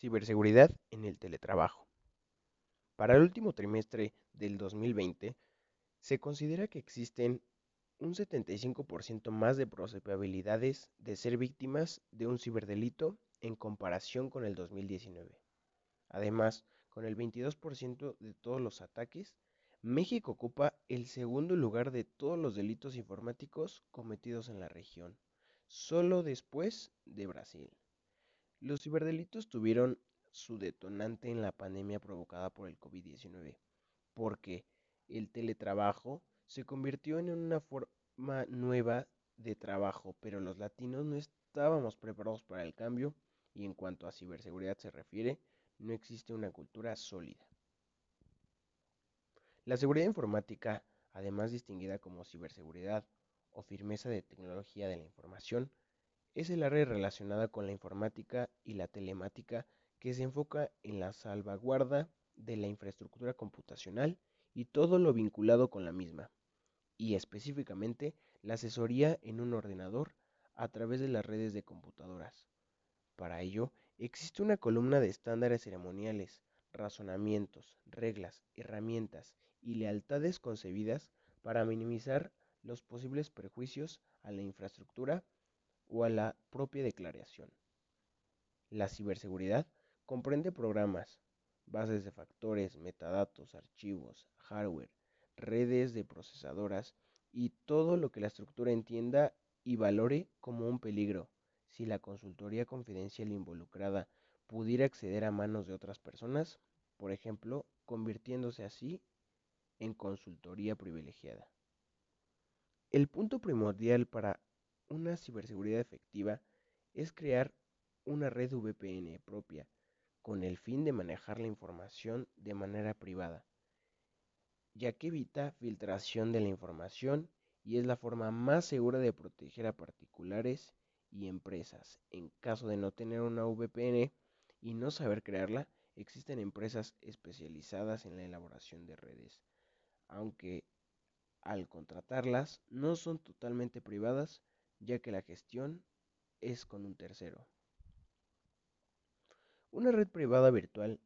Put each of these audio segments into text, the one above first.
Ciberseguridad en el teletrabajo. Para el último trimestre del 2020, se considera que existen un 75% más de probabilidades de ser víctimas de un ciberdelito en comparación con el 2019. Además, con el 22% de todos los ataques, México ocupa el segundo lugar de todos los delitos informáticos cometidos en la región, solo después de Brasil. Los ciberdelitos tuvieron su detonante en la pandemia provocada por el COVID-19, porque el teletrabajo se convirtió en una forma nueva de trabajo, pero los latinos no estábamos preparados para el cambio y en cuanto a ciberseguridad se refiere, no existe una cultura sólida. La seguridad informática, además distinguida como ciberseguridad o firmeza de tecnología de la información, es el área relacionada con la informática y la telemática que se enfoca en la salvaguarda de la infraestructura computacional y todo lo vinculado con la misma, y específicamente la asesoría en un ordenador a través de las redes de computadoras. Para ello, existe una columna de estándares ceremoniales, razonamientos, reglas, herramientas y lealtades concebidas para minimizar los posibles perjuicios a la infraestructura o a la propia declaración. La ciberseguridad comprende programas, bases de factores, metadatos, archivos, hardware, redes de procesadoras y todo lo que la estructura entienda y valore como un peligro si la consultoría confidencial involucrada pudiera acceder a manos de otras personas, por ejemplo, convirtiéndose así en consultoría privilegiada. El punto primordial para una ciberseguridad efectiva es crear una red VPN propia con el fin de manejar la información de manera privada, ya que evita filtración de la información y es la forma más segura de proteger a particulares y empresas. En caso de no tener una VPN y no saber crearla, existen empresas especializadas en la elaboración de redes, aunque al contratarlas no son totalmente privadas, ya que la gestión es con un tercero. Una red privada virtual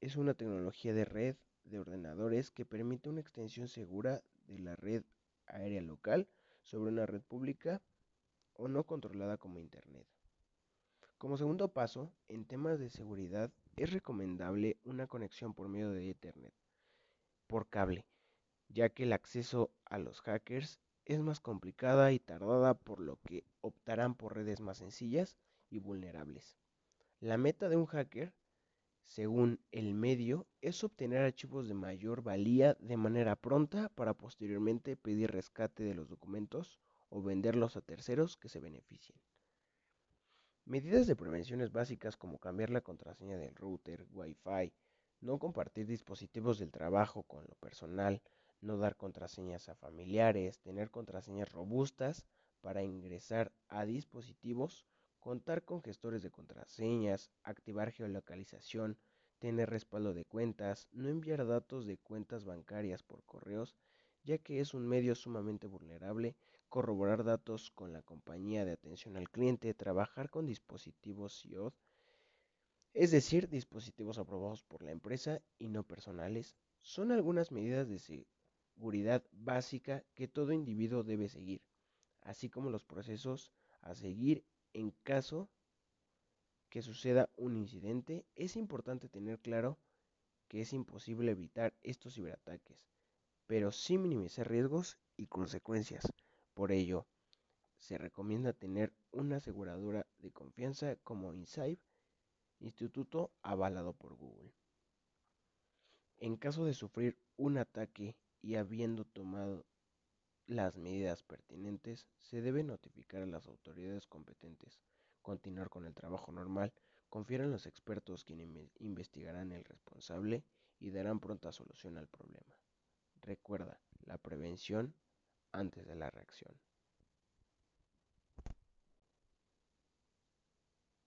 es una tecnología de red de ordenadores que permite una extensión segura de la red aérea local sobre una red pública o no controlada como Internet. Como segundo paso, en temas de seguridad es recomendable una conexión por medio de Ethernet por cable, ya que el acceso a los hackers es más complicada y tardada por lo que optarán por redes más sencillas y vulnerables. La meta de un hacker, según el medio, es obtener archivos de mayor valía de manera pronta para posteriormente pedir rescate de los documentos o venderlos a terceros que se beneficien. Medidas de prevenciones básicas como cambiar la contraseña del router, Wi-Fi, no compartir dispositivos del trabajo con lo personal, no dar contraseñas a familiares, tener contraseñas robustas para ingresar a dispositivos, contar con gestores de contraseñas, activar geolocalización, tener respaldo de cuentas, no enviar datos de cuentas bancarias por correos, ya que es un medio sumamente vulnerable, corroborar datos con la compañía de atención al cliente, trabajar con dispositivos CIOD, es decir, dispositivos aprobados por la empresa y no personales, son algunas medidas de, seguridad básica que todo individuo debe seguir, así como los procesos a seguir en caso que suceda un incidente. Es importante tener claro que es imposible evitar estos ciberataques, pero sí minimizar riesgos y consecuencias. Por ello, se recomienda tener una aseguradora de confianza como Insight, instituto avalado por Google. En caso de sufrir un ataque y habiendo tomado las medidas pertinentes, se debe notificar a las autoridades competentes, continuar con el trabajo normal, confiar en los expertos quienes investigarán el responsable y darán pronta solución al problema. Recuerda, la prevención antes de la reacción.